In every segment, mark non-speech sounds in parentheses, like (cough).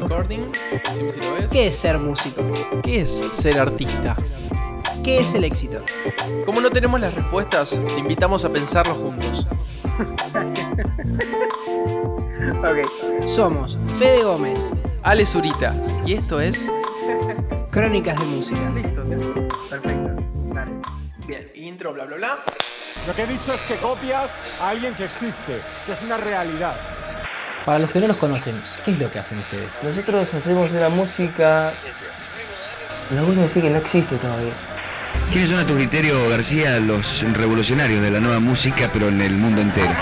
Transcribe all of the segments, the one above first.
Recording. Lo ves. ¿Qué es ser músico? ¿Qué es ser artista? ¿Qué es el éxito? Como no tenemos las respuestas, te invitamos a pensarlo juntos. Somos Fede Gómez, Ale Zurita. Y esto es. Crónicas de Música. Listo, perfecto. Dale. Bien, intro, bla, bla, bla. Lo que he dicho es que copias a alguien que existe, que es una realidad. Para los que no los conocen, ¿qué es lo que hacen ustedes? Nosotros hacemos una música. Me gusta decir que no existe todavía. ¿Quiénes son a tu criterio, García, los revolucionarios de la nueva música, pero en el mundo entero?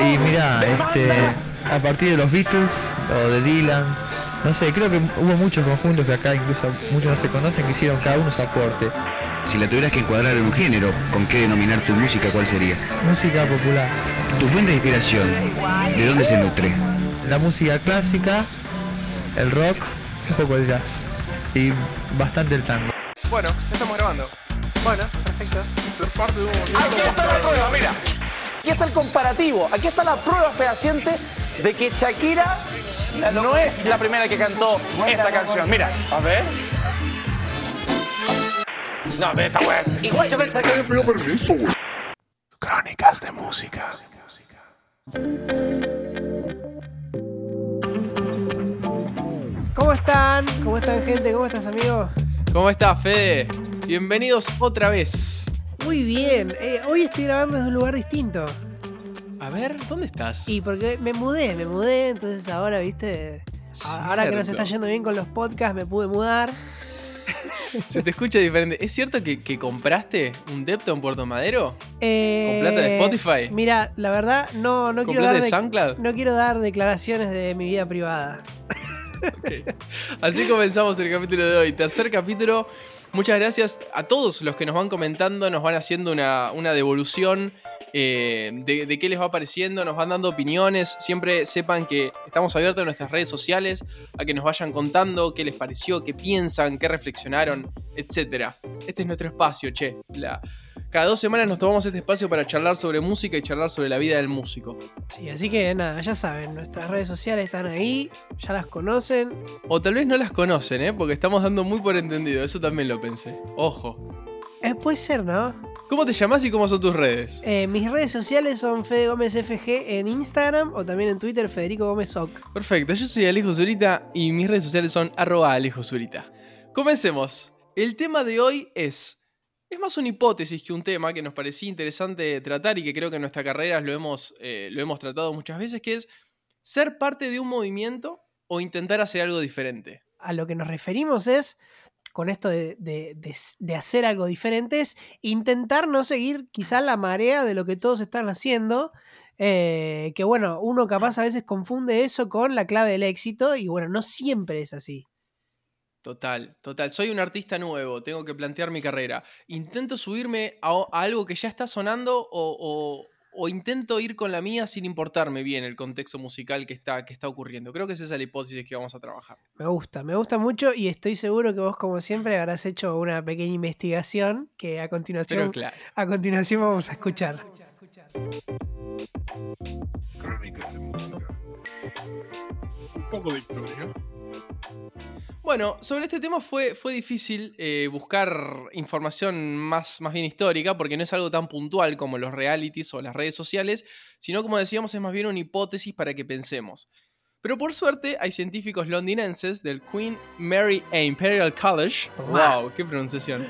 Y mira, este, a partir de los Beatles o de Dylan, no sé, creo que hubo muchos conjuntos que acá incluso muchos no se conocen que hicieron cada uno su aporte. Si la tuvieras que encuadrar en un género, ¿con qué denominar tu música, cuál sería? Música popular, Tu fuente de inspiración, ¿de dónde se nutre? la música clásica, el rock, un poco el jazz y bastante el tango. Bueno, ya estamos grabando. Bueno, perfecto. Aquí está la prueba, mira. Aquí está el comparativo. Aquí está la prueba fehaciente de que Shakira no es la primera que cantó esta canción. Mira, a ver. No, wea es igual. Yo pensé que Crónicas de música. ¿Cómo están? ¿Cómo están, gente? ¿Cómo estás, amigo? ¿Cómo estás, Fede? Bienvenidos otra vez. Muy bien. Eh, hoy estoy grabando desde un lugar distinto. A ver, ¿dónde estás? Y porque me mudé, me mudé, entonces ahora, viste. Ahora que nos está yendo bien con los podcasts, me pude mudar. Se te escucha diferente. ¿Es cierto que, que compraste un depto en Puerto Madero? Eh, ¿Con plata de Spotify? Mira, la verdad, no, no ¿Con quiero plata dar de SoundCloud? No quiero dar declaraciones de mi vida privada. (laughs) Así comenzamos el capítulo de hoy. Tercer capítulo. Muchas gracias a todos los que nos van comentando, nos van haciendo una, una devolución eh, de, de qué les va pareciendo, nos van dando opiniones. Siempre sepan que estamos abiertos en nuestras redes sociales a que nos vayan contando qué les pareció, qué piensan, qué reflexionaron, etc. Este es nuestro espacio, che. La- cada dos semanas nos tomamos este espacio para charlar sobre música y charlar sobre la vida del músico. Sí, así que nada, ya saben, nuestras redes sociales están ahí, ya las conocen. O tal vez no las conocen, ¿eh? Porque estamos dando muy por entendido. Eso también lo pensé. Ojo. Eh, puede ser, ¿no? ¿Cómo te llamas y cómo son tus redes? Eh, mis redes sociales son Fede Gómez FG en Instagram o también en Twitter Federico Gómez Oc. Perfecto, yo soy Alejo Zurita y mis redes sociales son arroba Alejo Zurita. Comencemos. El tema de hoy es... Es más una hipótesis que un tema que nos parecía interesante tratar y que creo que en nuestra carrera lo hemos, eh, lo hemos tratado muchas veces, que es ser parte de un movimiento o intentar hacer algo diferente. A lo que nos referimos es, con esto de, de- hacer algo diferente, es intentar no seguir quizá la marea de lo que todos están haciendo. eh, que bueno, uno capaz a veces confunde eso con la clave del éxito y bueno, no siempre es así. Total, total. Soy un artista nuevo, tengo que plantear mi carrera. Intento subirme a, a algo que ya está sonando o, o- o intento ir con la mía sin importarme bien el contexto musical que está, que está ocurriendo. Creo que esa es la hipótesis que vamos a trabajar. Me gusta, me gusta mucho y estoy seguro que vos como siempre habrás hecho una pequeña investigación que a continuación, claro. a continuación vamos a escuchar. Un poco de historia. Bueno, sobre este tema fue, fue difícil eh, buscar información más, más bien histórica, porque no es algo tan puntual como los realities o las redes sociales, sino como decíamos, es más bien una hipótesis para que pensemos. Pero por suerte hay científicos londinenses del Queen Mary Imperial College, wow, qué pronunciación,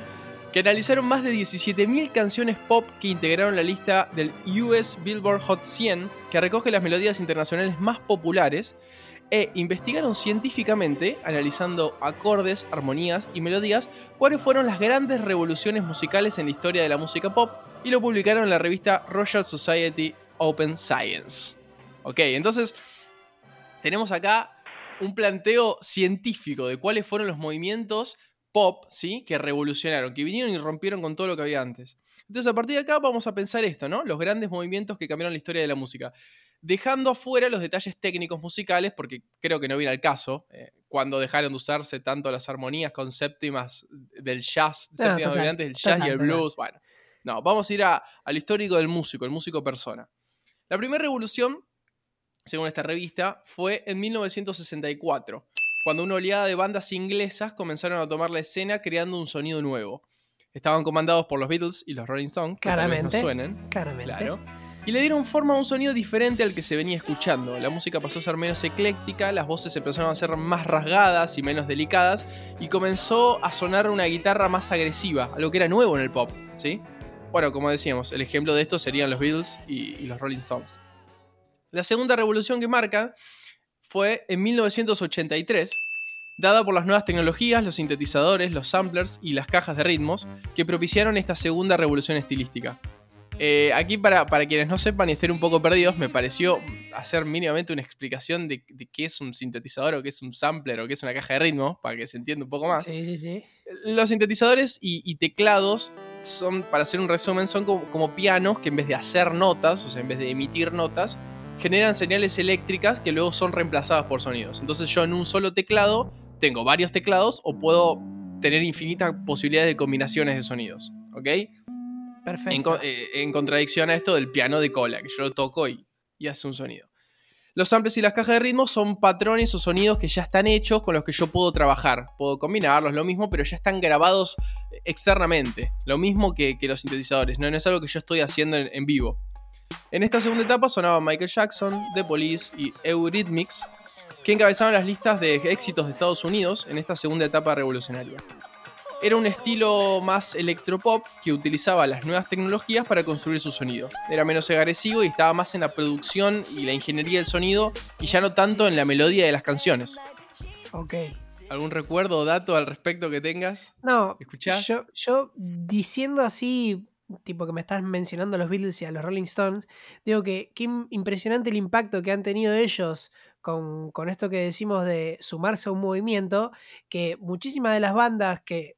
que analizaron más de 17.000 canciones pop que integraron la lista del US Billboard Hot 100, que recoge las melodías internacionales más populares, e investigaron científicamente, analizando acordes, armonías y melodías, cuáles fueron las grandes revoluciones musicales en la historia de la música pop y lo publicaron en la revista Royal Society Open Science. Ok, entonces tenemos acá un planteo científico de cuáles fueron los movimientos pop, ¿sí? Que revolucionaron, que vinieron y rompieron con todo lo que había antes. Entonces, a partir de acá vamos a pensar esto, ¿no? Los grandes movimientos que cambiaron la historia de la música. Dejando afuera los detalles técnicos musicales, porque creo que no viene al caso, eh, cuando dejaron de usarse tanto las armonías con séptimas del jazz, séptimas total, dominantes del jazz y el total. blues. Bueno, no, vamos a ir a- al histórico del músico, el músico persona. La primera revolución, según esta revista, fue en 1964, cuando una oleada de bandas inglesas comenzaron a tomar la escena creando un sonido nuevo. Estaban comandados por los Beatles y los Rolling Stones, que Claramente. no suenen. Claramente. Claro. Y le dieron forma a un sonido diferente al que se venía escuchando. La música pasó a ser menos ecléctica, las voces empezaron a ser más rasgadas y menos delicadas, y comenzó a sonar una guitarra más agresiva, algo que era nuevo en el pop, ¿sí? Bueno, como decíamos, el ejemplo de esto serían los Beatles y, y los Rolling Stones. La segunda revolución que marca fue en 1983, dada por las nuevas tecnologías, los sintetizadores, los samplers y las cajas de ritmos, que propiciaron esta segunda revolución estilística. Eh, aquí, para, para quienes no sepan y estén un poco perdidos, me pareció hacer mínimamente una explicación de, de qué es un sintetizador o qué es un sampler o qué es una caja de ritmos, para que se entienda un poco más. Sí, sí, sí. Los sintetizadores y, y teclados son, para hacer un resumen, son como, como pianos que en vez de hacer notas, o sea, en vez de emitir notas, generan señales eléctricas que luego son reemplazadas por sonidos. Entonces yo en un solo teclado tengo varios teclados o puedo tener infinitas posibilidades de combinaciones de sonidos. ¿Ok? Perfecto. En, co- eh, en contradicción a esto del piano de cola, que yo lo toco y, y hace un sonido. Los samples y las cajas de ritmo son patrones o sonidos que ya están hechos con los que yo puedo trabajar. Puedo combinarlos, lo mismo, pero ya están grabados externamente. Lo mismo que, que los sintetizadores, no, No es algo que yo estoy haciendo en, en vivo. En esta segunda etapa sonaban Michael Jackson, The Police y Eurythmics, que encabezaban las listas de éxitos de Estados Unidos en esta segunda etapa revolucionaria. Era un estilo más electropop que utilizaba las nuevas tecnologías para construir su sonido. Era menos agresivo y estaba más en la producción y la ingeniería del sonido y ya no tanto en la melodía de las canciones. Ok. ¿Algún recuerdo o dato al respecto que tengas? No, ¿Escuchás? Yo, yo diciendo así, tipo que me estás mencionando a los Beatles y a los Rolling Stones, digo que qué im- impresionante el impacto que han tenido ellos con, con esto que decimos de sumarse a un movimiento, que muchísimas de las bandas que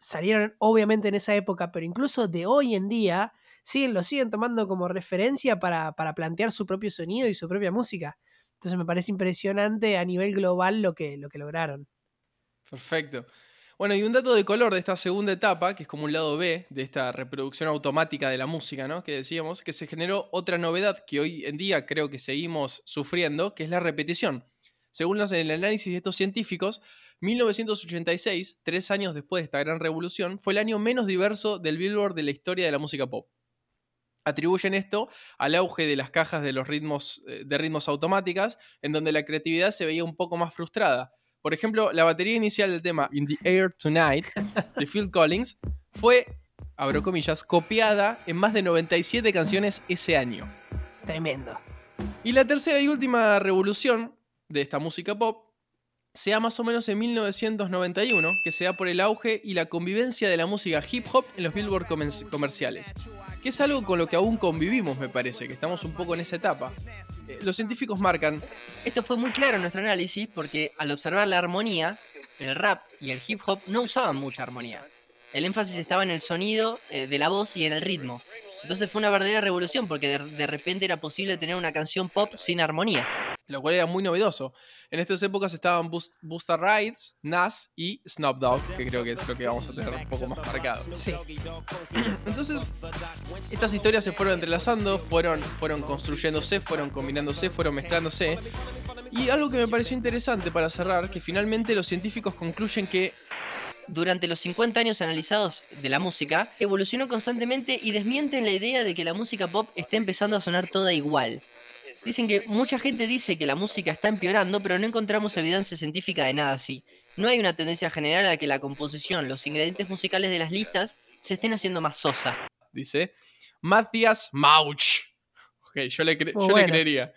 salieron obviamente en esa época, pero incluso de hoy en día, siguen, lo siguen tomando como referencia para, para plantear su propio sonido y su propia música. Entonces me parece impresionante a nivel global lo que, lo que lograron. Perfecto. Bueno, y un dato de color de esta segunda etapa, que es como un lado B de esta reproducción automática de la música, ¿no? Que decíamos, que se generó otra novedad que hoy en día creo que seguimos sufriendo, que es la repetición. Según los, el análisis de estos científicos, 1986, tres años después de esta gran revolución, fue el año menos diverso del Billboard de la historia de la música pop. Atribuyen esto al auge de las cajas de los ritmos eh, de ritmos automáticas, en donde la creatividad se veía un poco más frustrada. Por ejemplo, la batería inicial del tema In the Air Tonight de Phil (laughs) Collins fue, abro comillas, copiada en más de 97 canciones ese año. Tremendo. Y la tercera y última revolución de esta música pop se da más o menos en 1991, que se da por el auge y la convivencia de la música hip hop en los billboard comerciales. Que es algo con lo que aún convivimos, me parece, que estamos un poco en esa etapa. Eh, Los científicos marcan Esto fue muy claro en nuestro análisis porque al observar la armonía, el rap y el hip hop no usaban mucha armonía. El énfasis estaba en el sonido eh, de la voz y en el ritmo. Entonces fue una verdadera revolución porque de, de repente era posible tener una canción pop sin armonía. Lo cual era muy novedoso. En estas épocas estaban Bus- Busta Rhymes, Nas y Snoop Dogg, que creo que es lo que vamos a tener un poco más marcado. Sí. (clears throat) Entonces, estas historias se fueron entrelazando, fueron, fueron construyéndose, fueron combinándose, fueron mezclándose. Y algo que me pareció interesante para cerrar, que finalmente los científicos concluyen que Durante los 50 años analizados de la música, evolucionó constantemente y desmienten la idea de que la música pop está empezando a sonar toda igual. Dicen que mucha gente dice que la música está empeorando, pero no encontramos evidencia científica de nada así. No hay una tendencia general a que la composición, los ingredientes musicales de las listas se estén haciendo más sosa. dice Matthias Mauch. Ok, yo le, cre- yo le creería.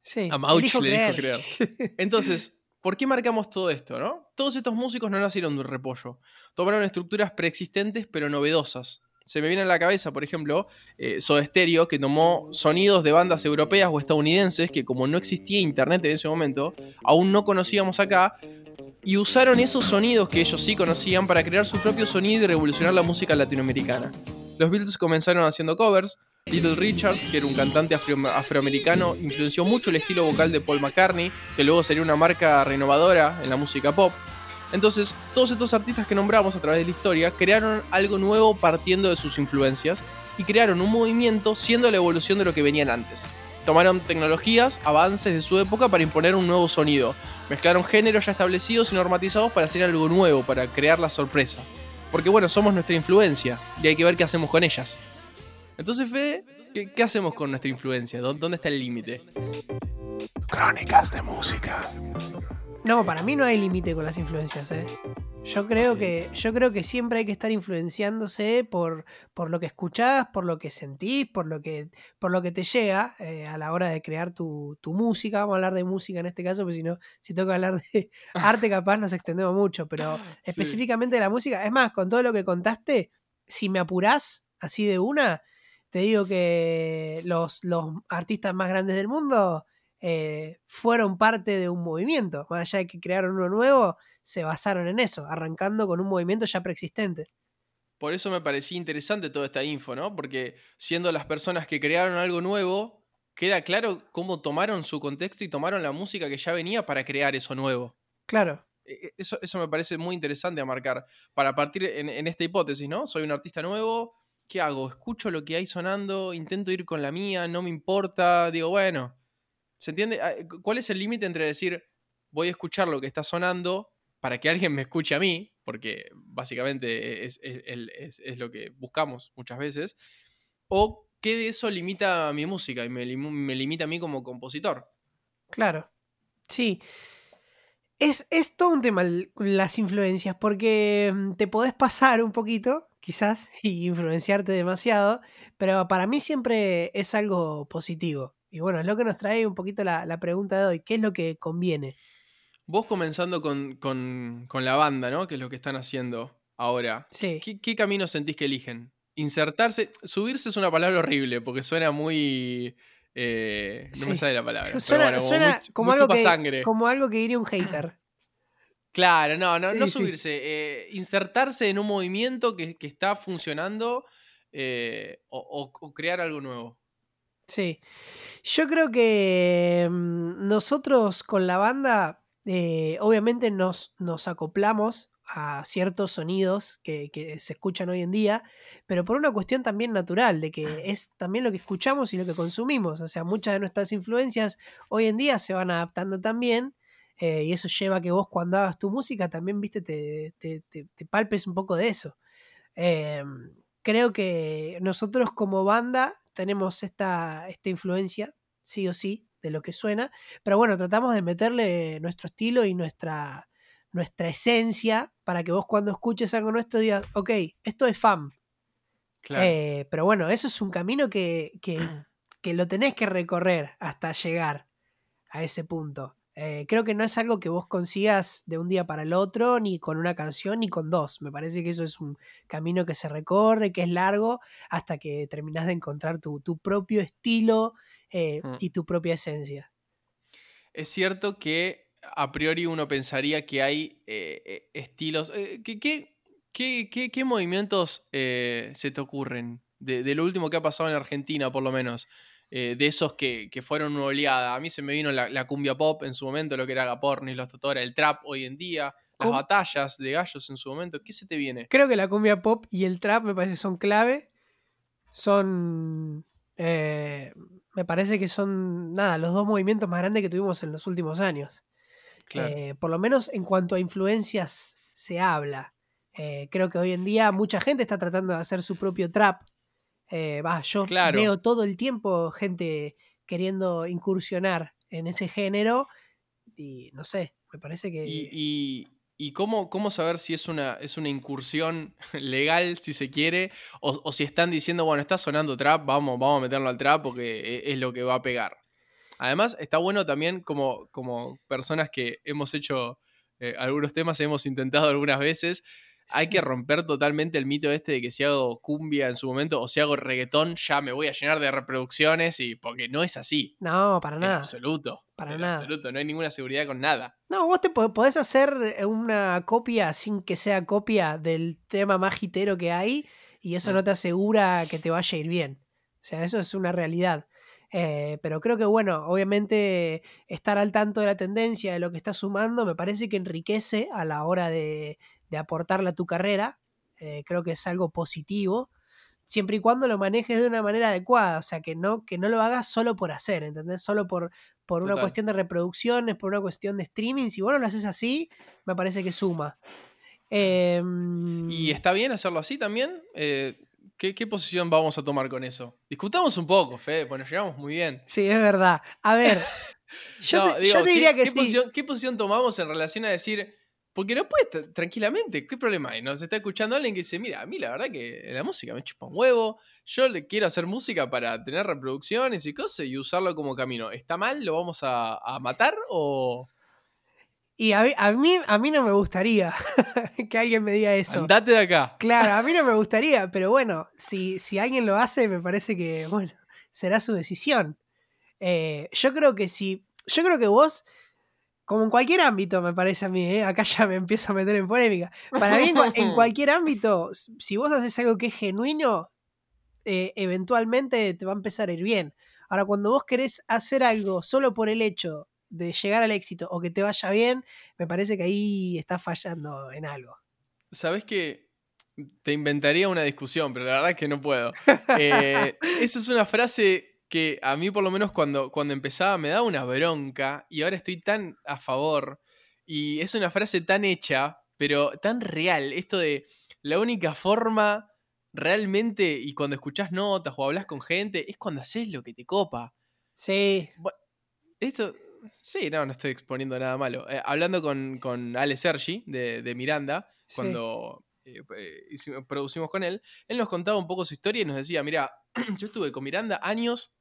Sí. A Mauch le dijo creer. creer. (laughs) Entonces, ¿por qué marcamos todo esto, no? Todos estos músicos no nacieron de un repollo. Tomaron estructuras preexistentes pero novedosas. Se me viene a la cabeza, por ejemplo, eh, Soda Stereo, que tomó sonidos de bandas europeas o estadounidenses que como no existía internet en ese momento, aún no conocíamos acá, y usaron esos sonidos que ellos sí conocían para crear su propio sonido y revolucionar la música latinoamericana. Los Beatles comenzaron haciendo covers, Little Richards, que era un cantante afro- afroamericano, influenció mucho el estilo vocal de Paul McCartney, que luego sería una marca renovadora en la música pop. Entonces, todos estos artistas que nombramos a través de la historia crearon algo nuevo partiendo de sus influencias y crearon un movimiento siendo la evolución de lo que venían antes. Tomaron tecnologías, avances de su época para imponer un nuevo sonido. Mezclaron géneros ya establecidos y normatizados para hacer algo nuevo, para crear la sorpresa. Porque bueno, somos nuestra influencia y hay que ver qué hacemos con ellas. Entonces, Fede, ¿qué, qué hacemos con nuestra influencia? ¿Dó- ¿Dónde está el límite? Crónicas de música. No, para mí no hay límite con las influencias, ¿eh? Yo creo que, yo creo que siempre hay que estar influenciándose por, por lo que escuchás, por lo que sentís, por lo que, por lo que te llega eh, a la hora de crear tu, tu música. Vamos a hablar de música en este caso, porque si no, si que hablar de (laughs) arte, capaz nos extendemos mucho, pero específicamente de la música. Es más, con todo lo que contaste, si me apurás así de una, te digo que los, los artistas más grandes del mundo eh, fueron parte de un movimiento. Más allá de que crearon uno nuevo, se basaron en eso, arrancando con un movimiento ya preexistente. Por eso me parecía interesante toda esta info, ¿no? Porque siendo las personas que crearon algo nuevo, queda claro cómo tomaron su contexto y tomaron la música que ya venía para crear eso nuevo. Claro. E- e- Eso, eso me parece muy interesante a marcar. Para partir en, en esta hipótesis, ¿no? Soy un artista nuevo, ¿qué hago? Escucho lo que hay sonando, intento ir con la mía, no me importa, digo, bueno. ¿Se entiende? Ah, cu- ¿Cuál es el límite entre decir, voy a escuchar lo que está sonando para que alguien me escuche a mí? Porque básicamente es, es- es- lo que buscamos muchas veces. ¿O qué de eso limita a mi música y me, me limita a mí como compositor? Claro. Sí. Es, es todo un tema las influencias, porque mm, te podés pasar un poquito, quizás, (laughs) y influenciarte demasiado, pero para mí siempre es algo positivo. Y bueno, es lo que nos trae un poquito la, la pregunta de hoy, ¿qué es lo que conviene? Vos comenzando con, con- con la banda, ¿no? Que es lo que están haciendo ahora. Sí. ¿Qué, qué camino sentís que eligen? Insertarse. Subirse es una palabra horrible porque suena muy. eh, no me sale la palabra. pero Suena, bueno, como suena muy- como, muy algo que, chupasangre. como algo que diría un hater. (clears throat) Claro, no, no, Sí, no subirse. eh, insertarse en un movimiento que, que está funcionando eh, o, o- o crear algo nuevo. Sí. Yo creo que mm, nosotros con la banda, eh, obviamente nos, nos acoplamos a ciertos sonidos que, que se escuchan hoy en día, pero por una cuestión también natural, de que es también lo que escuchamos y lo que consumimos. O sea, muchas de nuestras influencias hoy en día se van adaptando también. eh, y eso lleva a que vos cuando hagas tu música también, viste, te, te- te- te palpes un poco de eso. Em, creo que nosotros como banda tenemos esta, esta influencia, sí o sí, de lo que suena, pero bueno, tratamos de meterle nuestro estilo y nuestra, nuestra esencia para que vos cuando escuches algo nuestro digas, ok, esto es fan. Claro. Eh, pero bueno, eso es un camino que, que, que lo tenés que recorrer hasta llegar a ese punto. Eh, creo que no es algo que vos consigas de un día para el otro, ni con una canción, ni con dos. Me parece que eso es un camino que se recorre, que es largo, hasta que terminás de encontrar tu, tu propio estilo eh, Mm. y tu propia esencia. Es cierto que a priori uno pensaría que hay eh, estilos. ¿qué, qué, qué- qué- movimientos se te ocurren? De, de lo último que ha pasado en Argentina, por lo menos. Eh, de esos que, que fueron una oleada. A mí se me vino la, la cumbia pop en su momento, lo que era Agapornis, los Totora, el trap hoy en día, las ¿Cómo? batallas de gallos en su momento. ¿Qué se te viene? Creo que la cumbia pop y el trap me parece son clave. Son. eh, me parece que son. Nada, los dos movimientos más grandes que tuvimos en los últimos años. Claro. Eh, por lo menos en cuanto a influencias se habla. Eh, creo que hoy en día mucha gente está tratando de hacer su propio trap. Eh, va, yo Claro. veo todo el tiempo gente queriendo incursionar en ese género y no sé, me parece que... Y, y- y cómo, cómo saber si es una, es una incursión (laughs) legal, si se quiere, o, o si están diciendo, bueno, está sonando trap, vamos, vamos a meterlo al trap porque e- es lo que va a pegar. Además, está bueno también como, como personas que hemos hecho eh, algunos temas, hemos intentado algunas veces, hay que romper totalmente el mito este de que si hago cumbia en su momento o si hago reggaetón ya me voy a llenar de reproducciones y porque no es así. No, para En nada. absoluto. Para en nada. absoluto. No hay ninguna seguridad con nada. No, vos te po- podés hacer eh, una copia sin que sea copia del tema más hitero que hay y eso Mm. no te asegura que te vaya a ir bien. O sea, eso es una realidad. Eh, pero creo que, bueno, obviamente estar al tanto de la tendencia, de lo que estás sumando, me parece que enriquece a la hora de, de aportarle a tu carrera. Eh, creo que es algo positivo. siempre y cuando lo manejes de una manera adecuada, o sea, que no, que no lo hagas solo por hacer, ¿entendés? Solo por, por una cuestión de reproducciones, por una cuestión de streaming. Si vos no lo haces así, me parece que suma. Em, ¿Y está bien hacerlo así también? Eh, ¿qué, qué posición vamos a tomar con eso? Discutamos un poco, Fede, pues nos llevamos muy bien. Sí, es verdad. A ver, (laughs) yo, No, te, digo, yo te ¿qué- diría que qué sí. Posición, ¿Qué posición tomamos en relación a decir, porque no puedes tra- tranquilamente, ¿qué problema hay? Nos está escuchando alguien que dice, mira, a mí la verdad que la música me chupa un huevo, yo le quiero hacer música para tener reproducciones y cosas y usarlo como camino. ¿Está mal? ¿Lo vamos a, a matar o Y a mí, a mí, a mí no me gustaría (laughs) que alguien me diga eso. andate de acá? Claro, a mí no me (laughs) gustaría, pero bueno, si, si alguien lo hace, me parece que, bueno, será su decisión. Eh, yo creo que si, yo creo que vos, como en cualquier ámbito, me parece a mí, ¿eh? acá ya me empiezo a meter en polémica. Para mí, en, cua- en (laughs) cualquier ámbito, si vos haces algo que es genuino, eh, eventualmente te va a empezar a ir bien. Ahora, cuando vos querés hacer algo solo por el hecho de llegar al éxito o que te vaya bien, me parece que ahí estás fallando en algo. Sabes que te inventaría una discusión, pero la verdad es que no puedo. (laughs) Eh, esa es una frase que a mí por lo menos cuando, cuando empezaba me daba una bronca y ahora estoy tan a favor. Y es una frase tan hecha, pero tan real. Esto de la única forma realmente, y cuando escuchás notas o hablas con gente, es cuando haces lo que te copa. Sí, Esto, sí, no, no estoy exponiendo nada malo. Eh, hablando con, con Ale Sergi de, de Miranda, Sí. cuando eh, eh, producimos con él, él nos contaba un poco su historia y nos decía, mira, (clears throat) yo estuve con Miranda años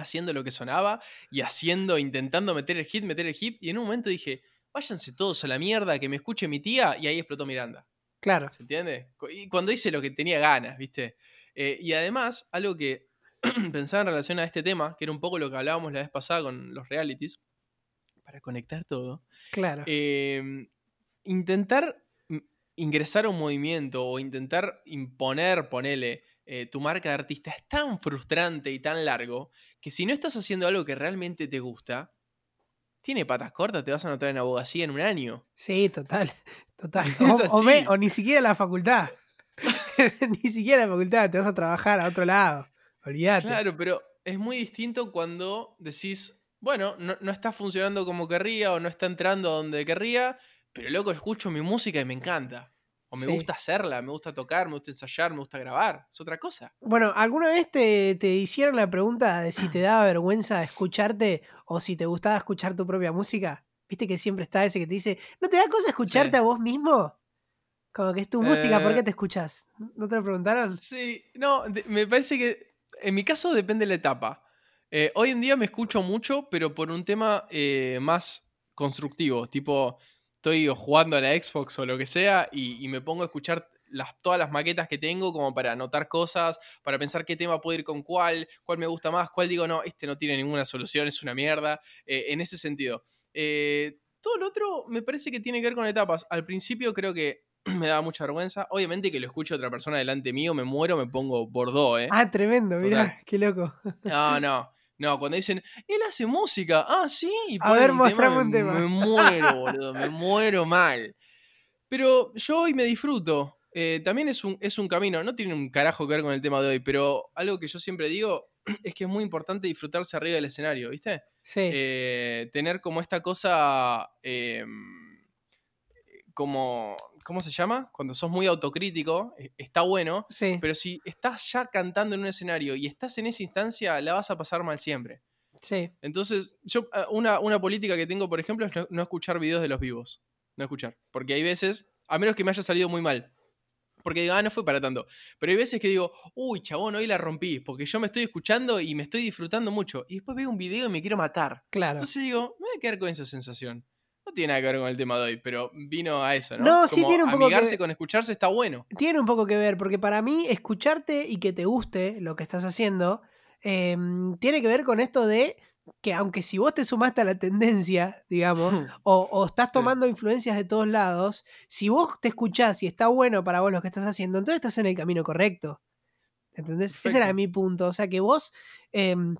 haciendo lo que sonaba y haciendo, intentando meter el hit, meter el hit, y en un momento dije, váyanse todos a la mierda, que me escuche mi tía, y ahí explotó Miranda. claro. ¿Se entiende? Y cuando hice lo que tenía ganas, ¿viste? Eh, y además, algo que (clears throat) pensaba en relación a este tema, que era un poco lo que hablábamos la vez pasada con los realities, para conectar todo, Claro. eh, intentar ingresar a un movimiento o intentar imponer, ponele, eh, tu marca de artista es tan frustrante y tan largo que si no estás haciendo algo que realmente te gusta, tiene patas cortas, te vas a anotar en abogacía en un año. Sí, total. (laughs) Total. (laughs) O, o me- así. o ni siquiera la facultad. (laughs) ni siquiera la facultad, te vas a trabajar a otro lado. Olvídate. Claro, pero es muy distinto cuando decís, bueno, no, no está funcionando como querría o no está entrando donde querría, pero loco, escucho mi música y me encanta. O me Sí. gusta hacerla, me gusta tocar, me gusta ensayar, me gusta grabar. Es otra cosa. Bueno, ¿alguna vez te, te hicieron la pregunta de si te (clears throat) daba vergüenza escucharte o si te gustaba escuchar tu propia música? ¿Viste que siempre está ese que te dice, ¿no te da cosa escucharte Sí. a vos mismo? Como que es tu música, ¿por qué Eh, te escuchas? ¿No te lo preguntaron? Sí, no, me parece que en mi caso depende de la etapa. Eh, hoy en día me escucho mucho, pero por un tema eh, más constructivo. Tipo, estoy jugando a la Xbox o lo que sea y, y me pongo a escuchar las, todas las maquetas que tengo como para anotar cosas, para pensar qué tema puede ir con cuál, cuál me gusta más, cuál digo, no, este no tiene ninguna solución, es una mierda. eh, en ese sentido. Eh, todo lo otro me parece que tiene que ver con etapas. Al principio creo que (clears throat) me daba mucha vergüenza. Obviamente que lo escucho a otra persona delante mío, me muero, me pongo bordó, ¿eh? Ah, tremendo, mirá, Total. qué loco. No, no. No, cuando dicen, él hace música, ah, sí, y A ver, mostrame me- un tema. Me muero, (laughs) boludo, me muero mal. Pero yo hoy me disfruto. Eh, también es un, es un camino, no tiene un carajo que ver con el tema de hoy, pero algo que yo siempre digo (clears throat) es que es muy importante disfrutarse arriba del escenario, ¿viste? Sí, eh, tener como esta cosa eh, como ¿cómo se llama? Cuando sos muy autocrítico, eh, está bueno, sí, pero si estás ya cantando en un escenario y estás en esa instancia, la vas a pasar mal siempre. sí. Entonces, yo eh, una, una política que tengo, por ejemplo, es no, no escuchar videos de los vivos. No escuchar. Porque hay veces, a menos que me haya salido muy mal. Porque digo, ah, no fue para tanto. Pero hay veces que digo, uy, chabón, hoy la rompí. Porque yo me estoy escuchando y me estoy disfrutando mucho. Y después veo un video y me quiero matar. Claro. Entonces digo, me voy a quedar con esa sensación. No tiene nada que ver con el tema de hoy, pero vino a eso, ¿no? No, sí tiene un poco amigarse que- con escucharse está bueno. Tiene un poco que ver, porque para mí escucharte y que te guste lo que estás haciendo, em, tiene que ver con esto de que aunque si vos te sumaste a la tendencia, digamos, o, o estás Sí. tomando influencias de todos lados, si vos te escuchás y está bueno para vos lo que estás haciendo, entonces estás en el camino correcto. ¿Entendés? Ese era mi punto. O sea, que vos em,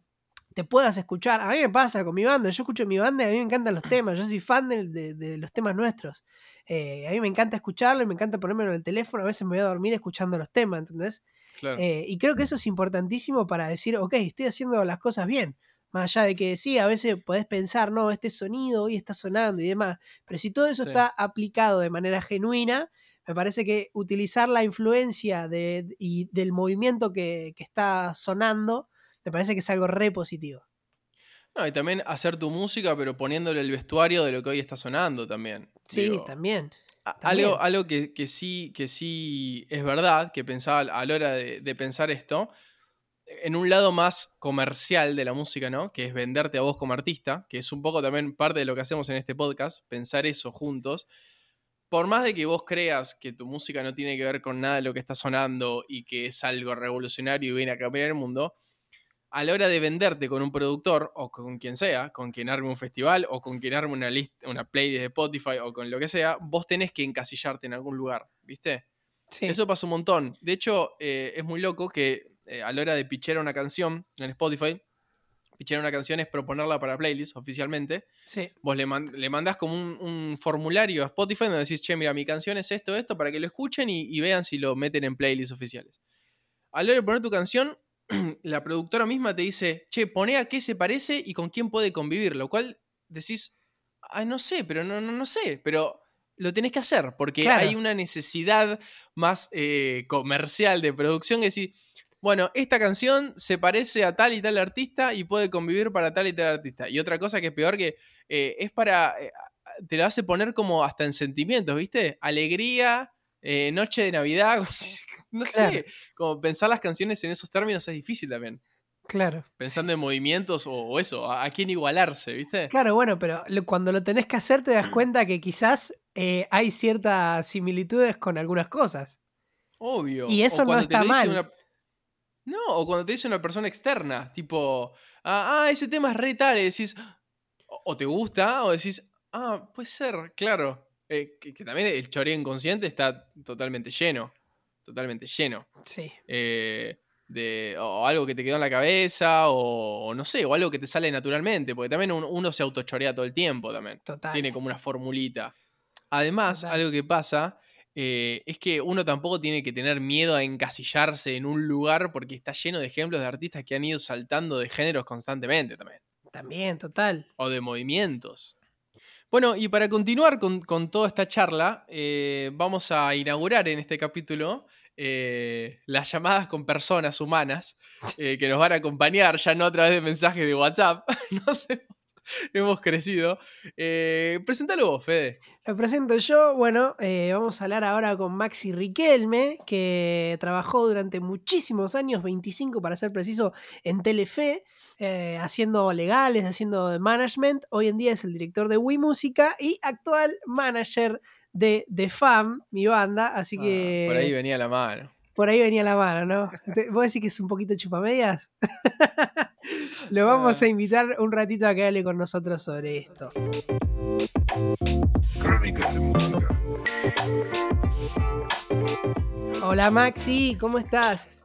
te puedas escuchar. A mí me pasa con mi banda. Yo escucho mi banda y a mí me encantan los temas. Yo soy fan de, de- de los temas nuestros. Eh, a mí me encanta escucharlo y me encanta ponérmelo en el teléfono. A veces me voy a dormir escuchando los temas, ¿entendés? Claro. Eh, y creo que eso es importantísimo para decir, ok, estoy haciendo las cosas bien. Más allá de que sí, a veces podés pensar, no, este sonido hoy está sonando y demás. Pero si todo eso Sí. está aplicado de manera genuina, me parece que utilizar la influencia de, y del movimiento que, que está sonando, me parece que es algo re positivo. No, y también hacer tu música, pero poniéndole el vestuario de lo que hoy está sonando también. Sí, Digo, también. a- también. Algo, algo que, que sí, que sí es verdad, que pensaba a la hora de, de pensar esto, en un lado más comercial de la música, ¿no? Que es venderte a vos como artista, que es un poco también parte de lo que hacemos en este podcast, pensar eso juntos. Por más de que vos creas que tu música no tiene que ver con nada de lo que está sonando y que es algo revolucionario y viene a cambiar el mundo, a la hora de venderte con un productor o con quien sea, con quien arme un festival o con quien arme una lista, una playlist de Spotify o con lo que sea, vos tenés que encasillarte en algún lugar, ¿viste? Sí. Eso pasa un montón. De hecho, eh, es muy loco que eh, a la hora de pichar una canción en Spotify, pichar una canción es proponerla para playlist oficialmente. sí. Vos le, man- le mandás como un, un formulario a Spotify donde decís, che, mira, mi canción es esto, esto, para que lo escuchen y, y vean si lo meten en playlists oficiales. A la hora de poner tu canción, (clears throat) la productora misma te dice, che, poné a qué se parece y con quién puede convivir, lo cual decís, ah, no sé, pero no, no, no sé, pero lo tenés que hacer, porque Claro. hay una necesidad más eh, comercial de producción que decís, bueno, esta canción se parece a tal y tal artista y puede convivir para tal y tal artista. Y otra cosa que es peor que eh, es para, eh, te lo hace poner como hasta en sentimientos, ¿viste? Alegría, noche de Navidad, (laughs) no Claro. sé, como pensar las canciones en esos términos es difícil también. Claro. Pensando en movimientos o, o eso, a, a quién igualarse, ¿viste? Claro, bueno, pero lo- cuando lo tenés que hacer te das cuenta que quizás eh, hay ciertas similitudes con algunas cosas. Obvio. Y eso no está mal. una- No, o cuando te dice una persona externa, tipo, ah, ah, ese tema es re tal, y decís, o, o te gusta, o decís, ah, puede ser, claro. Eh, que, que también el choreo inconsciente está totalmente lleno, totalmente lleno. Sí. Eh, de, o algo que te quedó en la cabeza, o, o no sé, o algo que te sale naturalmente, porque también uno, uno se autochorea todo el tiempo también. Total. Tiene como una formulita. Además, Total. algo que pasa eh, es que uno tampoco tiene que tener miedo a encasillarse en un lugar porque está lleno de ejemplos de artistas que han ido saltando de géneros constantemente también, También, total. o de movimientos. Bueno, y para continuar con, con toda esta charla, eh, vamos a inaugurar en este capítulo eh, las llamadas con personas humanas eh, que nos van a acompañar, ya no a través de mensajes de WhatsApp, (laughs) hemos, crecido. Eh, presentalo vos, Fede. Lo presento yo. Bueno, vamos a hablar ahora con Maxi Riquelme, que trabajó durante muchísimos años, 25 para ser preciso, en Telefe, haciendo legales, haciendo management. Hoy en día es el director de Wii Música y actual manager de The Fam, mi banda. Así Ah, que por ahí venía la mano. por ahí venía la mano, ¿no? Te- ¿Vos decís que es un poquito chupamedias? (laughs) Lo vamos Ah. a invitar un ratito a que hable con nosotros sobre esto. Crónicas de música. Hola Maxi, ¿cómo estás?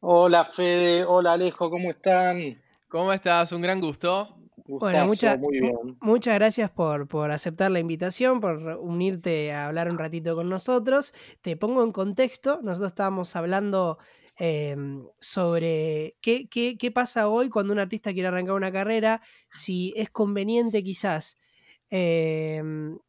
Hola Fede, hola Alejo, ¿cómo están? ¿Cómo estás? Un gran gusto. Gustazo, mucha- muy bien. Muchas gracias por, por aceptar la invitación, por unirte a hablar un ratito con nosotros. Te pongo en contexto, nosotros estábamos hablando eh, sobre qué, qué- qué pasa hoy cuando un artista quiere arrancar una carrera, si es conveniente quizás eh,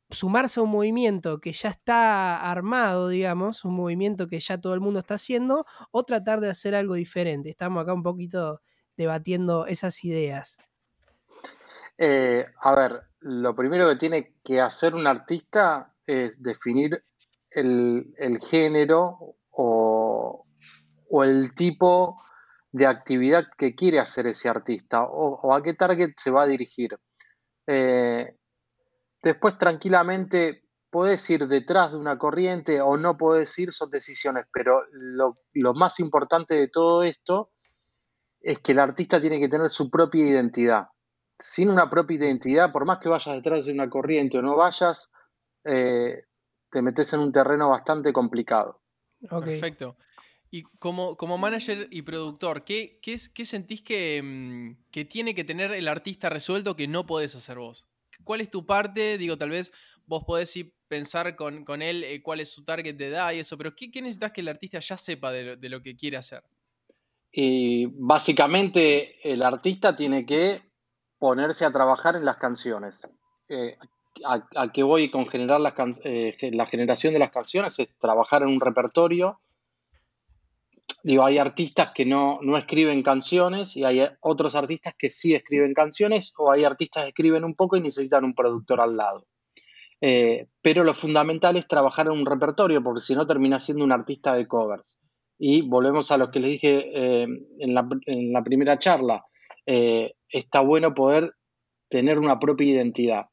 sumarse a un movimiento que ya está armado, digamos, un movimiento que ya todo el mundo está haciendo, o tratar de hacer algo diferente. Estamos acá un poquito debatiendo esas ideas. Eh, a ver, lo primero que tiene que hacer un artista es definir el, género o, el tipo de actividad que quiere hacer ese artista o, a qué target se va a dirigir. Eh, después tranquilamente puedes ir detrás de una corriente o no puedes ir, son decisiones, pero lo más importante de todo esto es que el artista tiene que tener su propia identidad. Sin una propia identidad, por más que vayas detrás de una corriente o no vayas, eh, te metes en un terreno bastante complicado. Perfecto. Y como, como manager y productor, ¿qué, qué, es- qué sentís que, mm, que tiene que tener el artista resuelto que no podés hacer vos? ¿Cuál es tu parte? Digo, tal vez vos podés ir pensar con, con él eh, cuál es su target de edad y eso, pero ¿qué, qué necesitas que el artista ya sepa de, lo- de lo que quiere hacer? Y básicamente el artista tiene que ponerse a trabajar en las canciones. Eh, a, a qué voy con generar las eh, la generación de las canciones es trabajar en un repertorio. Digo, hay artistas que no, no escriben canciones y hay otros artistas que sí escriben canciones o hay artistas que escriben un poco y necesitan un productor al lado. Eh, pero lo fundamental es trabajar en un repertorio porque si no termina siendo un artista de covers. Y volvemos a lo que les dije en la primera charla. Eh, está bueno poder tener una propia identidad.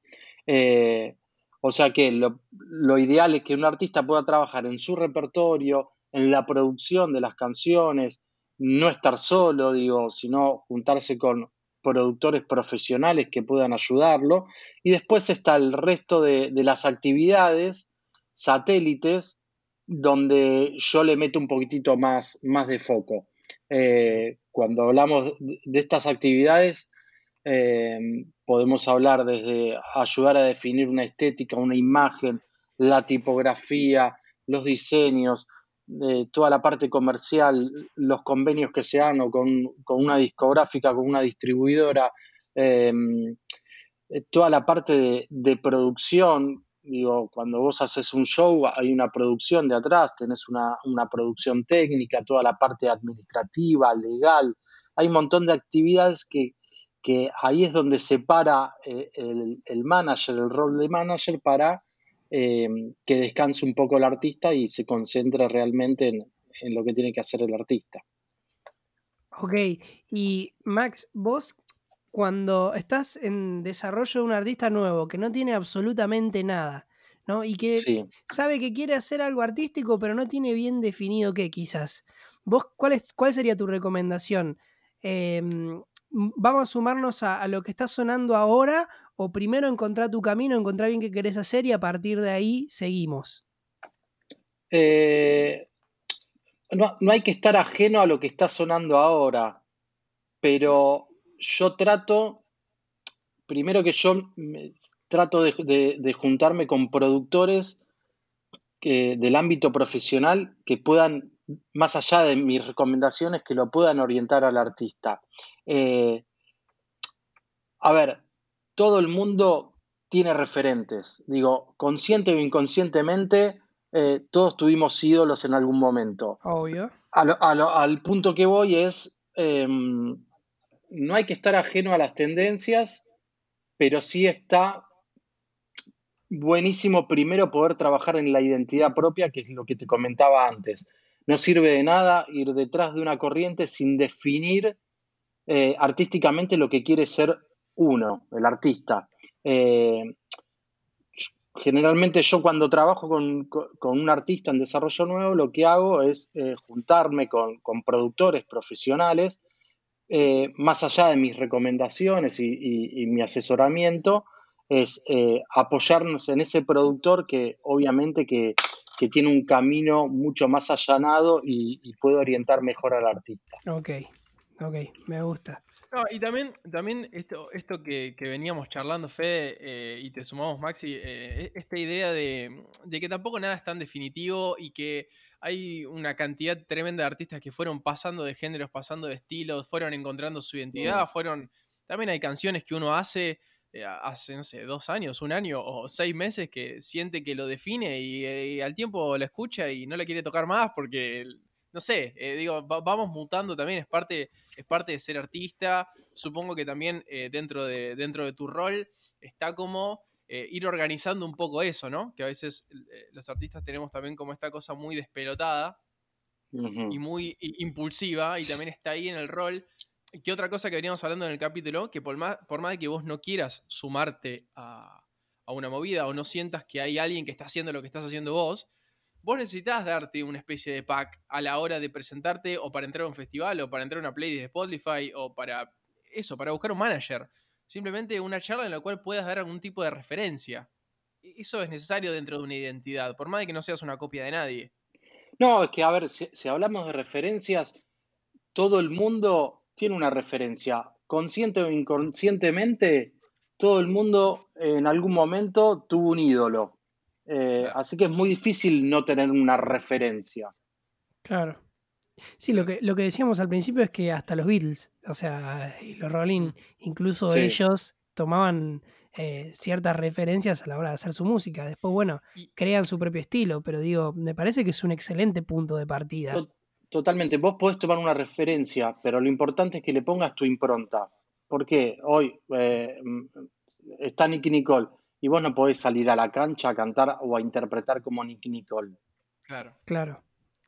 Eh, o sea que lo, ideal es que un artista pueda trabajar en su repertorio, en la producción de las canciones, no estar solo, digo, sino juntarse con productores profesionales que puedan ayudarlo. Y después está el resto de, de las actividades satélites donde yo le meto un poquitito más, más de foco. Eh, cuando hablamos de estas actividades, eh, podemos hablar desde ayudar a definir una estética, una imagen, la tipografía, los diseños, eh, toda la parte comercial, los convenios que se dan o con, una discográfica, con una distribuidora, toda la parte de producción. Digo, cuando vos haces un show hay una producción de atrás, tenés una, una producción técnica, toda la parte administrativa, legal. Hay un montón de actividades que, que ahí es donde se para eh, el, el manager, el rol de manager, para eh, que descanse un poco el artista y se concentre realmente en, en lo que tiene que hacer el artista. Ok, y Max, vos cuando estás en desarrollo de un artista nuevo que no tiene absolutamente nada, ¿no? Y que Sí. sabe que quiere hacer algo artístico, pero no tiene bien definido qué, quizás. ¿Vos cuál, es, cuál sería tu recomendación? Em, ¿Vamos a sumarnos a, a lo que está sonando ahora o primero encontrar tu camino, encontrar bien qué querés hacer y a partir de ahí seguimos? Eh, no, no hay que estar ajeno a lo que está sonando ahora, pero yo trato, primero que yo me- trato de, de- de juntarme con productores que, del ámbito profesional que puedan, más allá de mis recomendaciones, que lo puedan orientar al artista. Eh, a ver, todo el mundo tiene referentes. Digo, consciente o inconscientemente, eh, todos tuvimos ídolos en algún momento. Obvio. A lo- a lo- al punto que voy es, em, no hay que estar ajeno a las tendencias, pero sí está buenísimo primero poder trabajar en la identidad propia, que es lo que te comentaba antes. No sirve de nada ir detrás de una corriente sin definir eh, artísticamente lo que quiere ser uno, el artista. Eh, generalmente yo cuando trabajo con, con- un artista en desarrollo nuevo, lo que hago es eh, juntarme con, con productores profesionales, eh, más allá de mis recomendaciones y, y- mi asesoramiento, es eh, apoyarnos en ese productor que obviamente que, que tiene un camino mucho más allanado y, y puede orientar mejor al artista. Ok, me gusta. No, y también, también esto, esto que, que veníamos charlando, Fede, eh, y te sumamos, Maxi, eh, e- esta idea de, de que tampoco nada es tan definitivo y que hay una cantidad tremenda de artistas que fueron pasando de géneros, pasando de estilos, fueron encontrando su identidad, fueron... También hay canciones que uno hace eh, hace, no sé, dos años, un año o seis meses que siente que lo define y, eh, y al tiempo la escucha y no la quiere tocar más porque no sé, eh, digo, va- vamos mutando también, es parte, es parte de ser artista. Supongo que también eh, dentro, de, dentro de tu rol está como eh, ir organizando un poco eso, ¿no? Que a veces los artistas tenemos también como esta cosa muy despelotada y muy impulsiva y también está ahí en el rol. Que otra cosa que veníamos hablando en el capítulo, que por más, por más de que vos no quieras sumarte a, a una movida o no sientas que hay alguien que está haciendo lo que estás haciendo vos, vos necesitas darte una especie de pack a la hora de presentarte o para entrar a un festival o para entrar a una playlist de Spotify o para eso, para buscar un manager. Simplemente una charla en la cual puedas dar algún tipo de referencia. E- Eso es necesario dentro de una identidad, por más de que no seas una copia de nadie. No, es que, a ver, si, si hablamos de referencias, todo el mundo tiene una referencia. Consciente o inconscientemente, todo el mundo en algún momento tuvo un ídolo. Eh, Así que es muy difícil no tener una referencia. Claro. Sí, lo que, lo que decíamos al principio es que hasta los Beatles, o sea, y los Rolling, incluso Sí. ellos tomaban eh, ciertas referencias a la hora de hacer su música. Después, bueno, crean su propio estilo, pero digo, me parece que es un excelente punto de partida. To- Totalmente, vos podés tomar una referencia, pero lo importante es que le pongas tu impronta. Porque hoy eh, mm, está Nicky Nicole y vos no podés salir a la cancha a cantar o a interpretar como Nicky Nicole. Claro. Claro.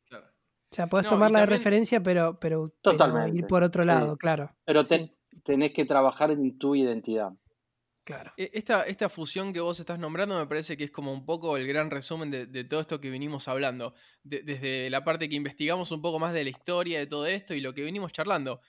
Claro. O sea, podés No, tomarla de también- referencia, pero, pero, pero Totalmente, ir por otro sí. lado, claro. Pero ten- tenés que trabajar en tu identidad. Claro. E- Esta, esta fusión que vos estás nombrando me parece que es como un poco el gran resumen de, de todo esto que venimos hablando. De- desde la parte que investigamos un poco más de la historia de todo esto y lo que venimos charlando.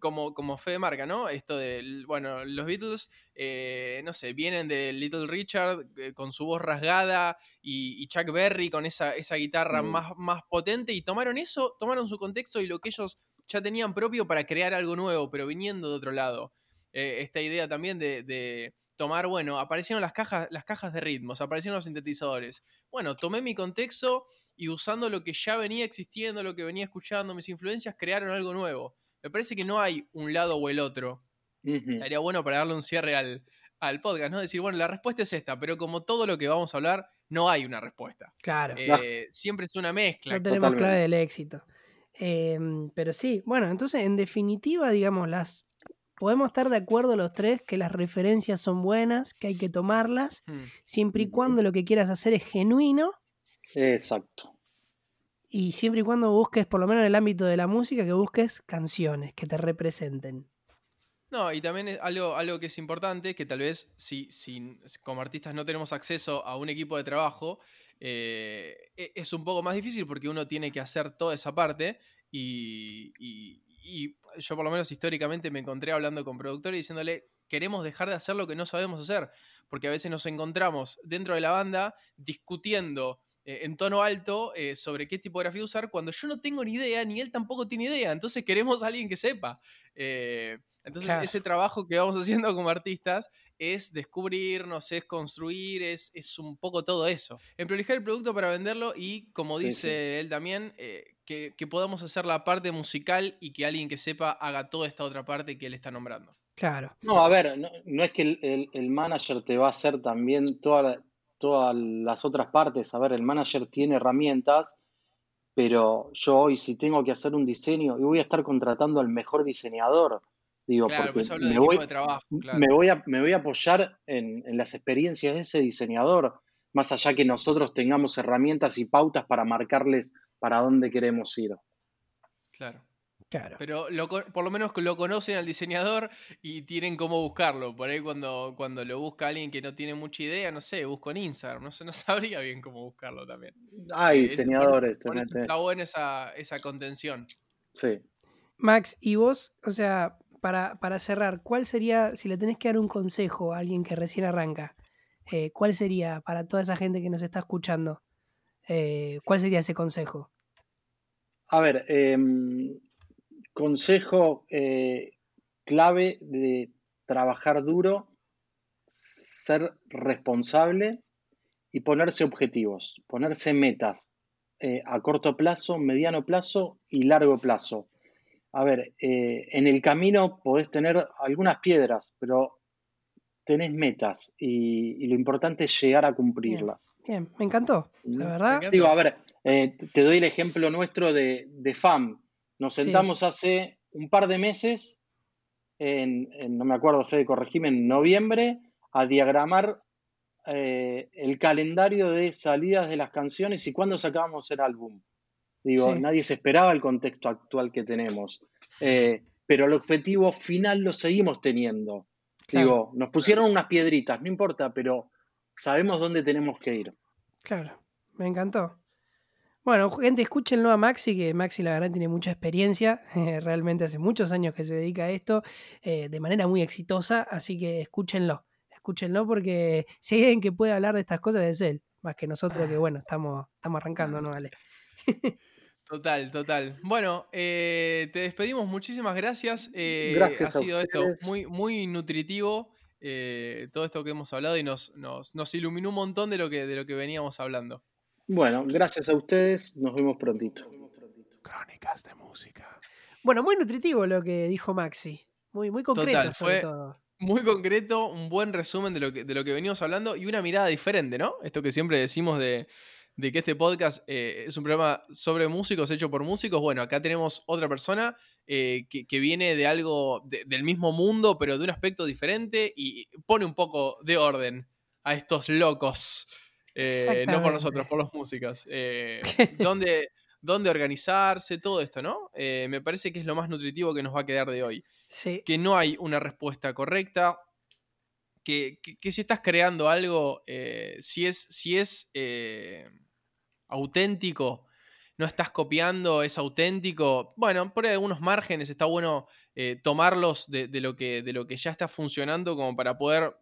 Como, como fe de marca, ¿no? Esto de, bueno, los Beatles, eh, no sé, vienen de Little Richard eh, con su voz rasgada y, y Chuck Berry con esa, esa guitarra Mm. más, más potente y tomaron eso, tomaron su contexto y lo que ellos ya tenían propio para crear algo nuevo, pero viniendo de otro lado eh, esta idea también de, de tomar, bueno, aparecieron las cajas, las cajas de ritmos, aparecieron los sintetizadores. Bueno, tomé mi contexto y usando lo que ya venía existiendo, lo que venía escuchando, mis influencias, crearon algo nuevo. Me parece que no hay un lado o el otro. Estaría bueno para darle un cierre al, al podcast, ¿no? Decir, bueno, la respuesta es esta, pero como todo lo que vamos a hablar, no hay una respuesta. Claro. Eh, siempre es una mezcla. No tenemos Totalmente. clave del éxito. Em, pero sí, bueno, entonces en definitiva, digamos, las podemos estar de acuerdo los tres que las referencias son buenas, que hay que tomarlas, Hmm. siempre y cuando lo que quieras hacer es genuino Exacto. Y siempre y cuando busques, por lo menos en el ámbito de la música, que busques canciones que te representen. No, y también es algo, algo que es importante, que tal vez si, como artistas no tenemos acceso a un equipo de trabajo, eh, e- es un poco más difícil porque uno tiene que hacer toda esa parte y, y- y yo por lo menos históricamente me encontré hablando con productores diciéndole, queremos dejar de hacer lo que no sabemos hacer, porque a veces nos encontramos dentro de la banda discutiendo eh, en tono alto eh, sobre qué tipografía usar cuando yo no tengo ni idea, ni él tampoco tiene idea, entonces queremos a alguien que sepa. Eh, entonces, Claro. ese trabajo que vamos (laughs) haciendo como artistas es descubrirnos, es construir, es, es un poco todo eso. En prolijar el producto para venderlo y, como Sí, dice él también, eh, que, que podamos hacer la parte musical y que alguien que sepa haga toda esta otra parte que él está nombrando. Claro. No, a ver, no, no es que el, el- el manager te va a hacer también toda la- todas las otras partes. A ver, el manager tiene herramientas, pero yo hoy si tengo que hacer un diseño y voy a estar contratando al mejor diseñador, digo, Claro, por porque de me voy, de trabajo, claro. me voy a, me voy a apoyar en, en las experiencias de ese diseñador, más allá que nosotros tengamos herramientas y pautas para marcarles para dónde queremos ir. Claro. Claro. Pero lo por lo menos lo conocen al diseñador y tienen cómo buscarlo. Por ahí cuando, cuando lo busca alguien que no tiene mucha idea, no sé, busco en Instagram. No, sé, no (laughs) sabría bien cómo buscarlo también. Hay Eh, por- diseñadores, por eso está buena esa, esa contención. Sí. Max, y vos, o sea, para, para cerrar, ¿cuál sería, si le tenés que dar un consejo a alguien que recién arranca, eh, cuál sería para toda esa gente que nos está escuchando? Eh, ¿Cuál sería ese consejo? A ver, em, consejo eh, clave de trabajar duro, ser responsable y ponerse objetivos, ponerse metas eh, a corto plazo, mediano plazo y largo plazo. A ver, eh, en el camino podés tener algunas piedras, pero tenés metas y, y lo importante es llegar a cumplirlas. Bien, me encantó, la verdad. Digo, a ver, eh, te doy el ejemplo nuestro de, de FAM. Nos Sí. sentamos hace un par de meses, en, en- no me acuerdo, Fede, corregime, en noviembre, a diagramar eh, el calendario de salidas de las canciones y cuándo sacábamos el álbum. Digo, Sí. nadie se esperaba el contexto actual que tenemos. Eh, pero el objetivo final lo seguimos teniendo. Claro. Digo, nos pusieron unas piedritas, no importa, pero sabemos dónde tenemos que ir. Claro, me encantó. Bueno, gente, escúchenlo a Maxi, que Maxi la verdad tiene mucha experiencia, (laughs) eh, realmente hace muchos años que se dedica a esto eh, de manera muy exitosa, así que escúchenlo, escúchenlo porque si hay alguien que puede hablar de estas cosas es él, más que nosotros que bueno, estamos, estamos arrancando, ¿no? Vale. (laughs) Total, total. Bueno, eh, te despedimos. Muchísimas gracias. Eh, Gracias ha a sido esto muy, muy nutritivo. eh, todo esto que hemos hablado y nos, nos, nos iluminó un montón de lo, que, de lo que veníamos hablando. Bueno, gracias a ustedes. Nos vemos prontito. Crónicas de música. Bueno, muy nutritivo lo que dijo Maxi. Muy, muy concreto Total, sobre fue- todo. Muy concreto, un buen resumen de lo, que, de lo que venimos hablando y una mirada diferente, ¿no? Esto que siempre decimos de, de que este podcast eh, es un programa sobre músicos, hecho por músicos. Bueno, acá tenemos otra persona eh, que, que viene de algo de- del mismo mundo, pero de un aspecto diferente y pone un poco de orden a estos locos. Eh, no por nosotros, por los músicos. Eh, (laughs) dónde, dónde organizarse, todo esto, ¿no? Eh, me parece que es lo más nutritivo que nos va a quedar de hoy Sí. que no hay una respuesta correcta, que, que- que si estás creando algo, si es, si es auténtico, no estás copiando, es auténtico, bueno, por algunos márgenes, está bueno tomarlos de, de lo que, de lo que ya está funcionando como para poder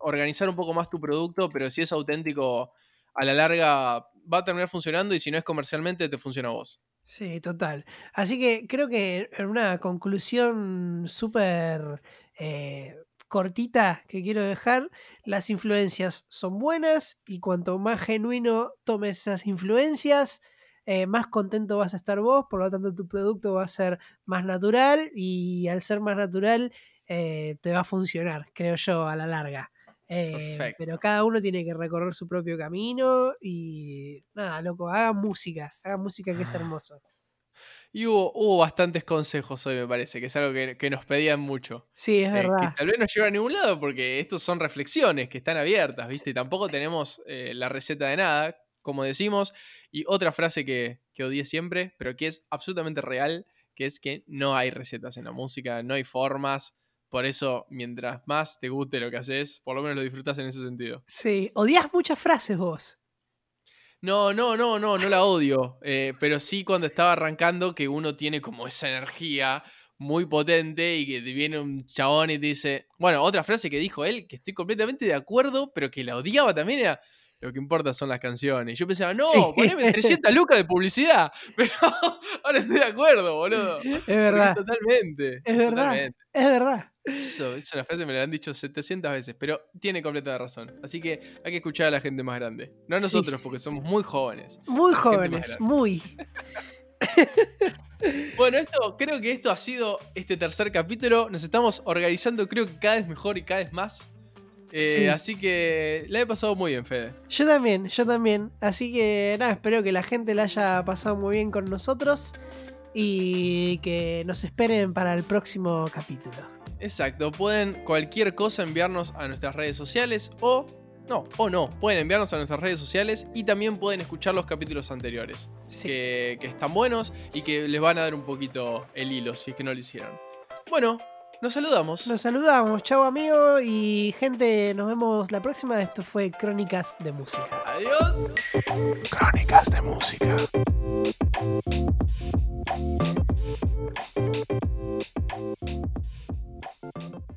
organizar un poco más tu producto, pero si es auténtico, a la larga va a terminar funcionando y si no es comercialmente, te funciona a vos. Sí, total. Así que creo que en una conclusión súper eh, cortita que quiero dejar, las influencias son buenas y cuanto más genuino tomes esas influencias, eh, más contento vas a estar vos, por lo tanto tu producto va a ser más natural y al ser más natural eh, te va a funcionar, creo yo, a la larga. Eh, pero cada uno tiene que recorrer su propio camino y nada, loco, hagan música, hagan música que es hermoso. Y hubo, hubo bastantes consejos hoy, me parece, que es algo que, que nos pedían mucho. Sí, es Eh, que verdad. tal vez no lleva a ningún lado porque estos son reflexiones que están abiertas, ¿viste? Y tampoco tenemos eh, la receta de nada, como decimos. Y otra frase que, que odié siempre, pero que es absolutamente real, que es que no hay recetas en la música, no hay formas. Por eso, mientras más te guste lo que haces, por lo menos lo disfrutas en ese sentido. Sí, odias muchas frases vos. No, no, no, no, no la odio. eh, pero sí cuando estaba arrancando que uno tiene como esa energía muy potente y que te viene un chabón y te dice. Bueno, otra frase que dijo él, que estoy completamente de acuerdo, pero que la odiaba también era. Lo que importa son las canciones. Yo pensaba, no, Sí. poneme 300 lucas de publicidad. (laughs) Pero ahora estoy de acuerdo, boludo. Es Porque verdad. Totalmente. Es verdad. totalmente. Es verdad. Eso, es una frase me la han dicho 700 veces, pero tiene completa razón. Así que hay que escuchar a la gente más grande. No a Sí. nosotros, porque somos muy jóvenes. Muy jóvenes, muy. (laughs) Bueno, esto, creo que esto ha sido este tercer capítulo. Nos estamos organizando, creo que cada vez mejor y cada vez más. Eh, Sí. Así que la he pasado muy bien, Fede. Yo también, yo también. Así que nada, espero que la gente la haya pasado muy bien con nosotros y que nos esperen para el próximo capítulo. Exacto, pueden cualquier cosa enviarnos a nuestras redes sociales o no, o no, pueden enviarnos a nuestras redes sociales y también pueden escuchar los capítulos anteriores, Sí. que, que están buenos y que les van a dar un poquito el hilo si es que no lo hicieron. Bueno, nos saludamos. Nos saludamos. Chau, amigo. Y gente, nos vemos la próxima. Esto fue Crónicas de Música. Adiós. Crónicas de Música. Música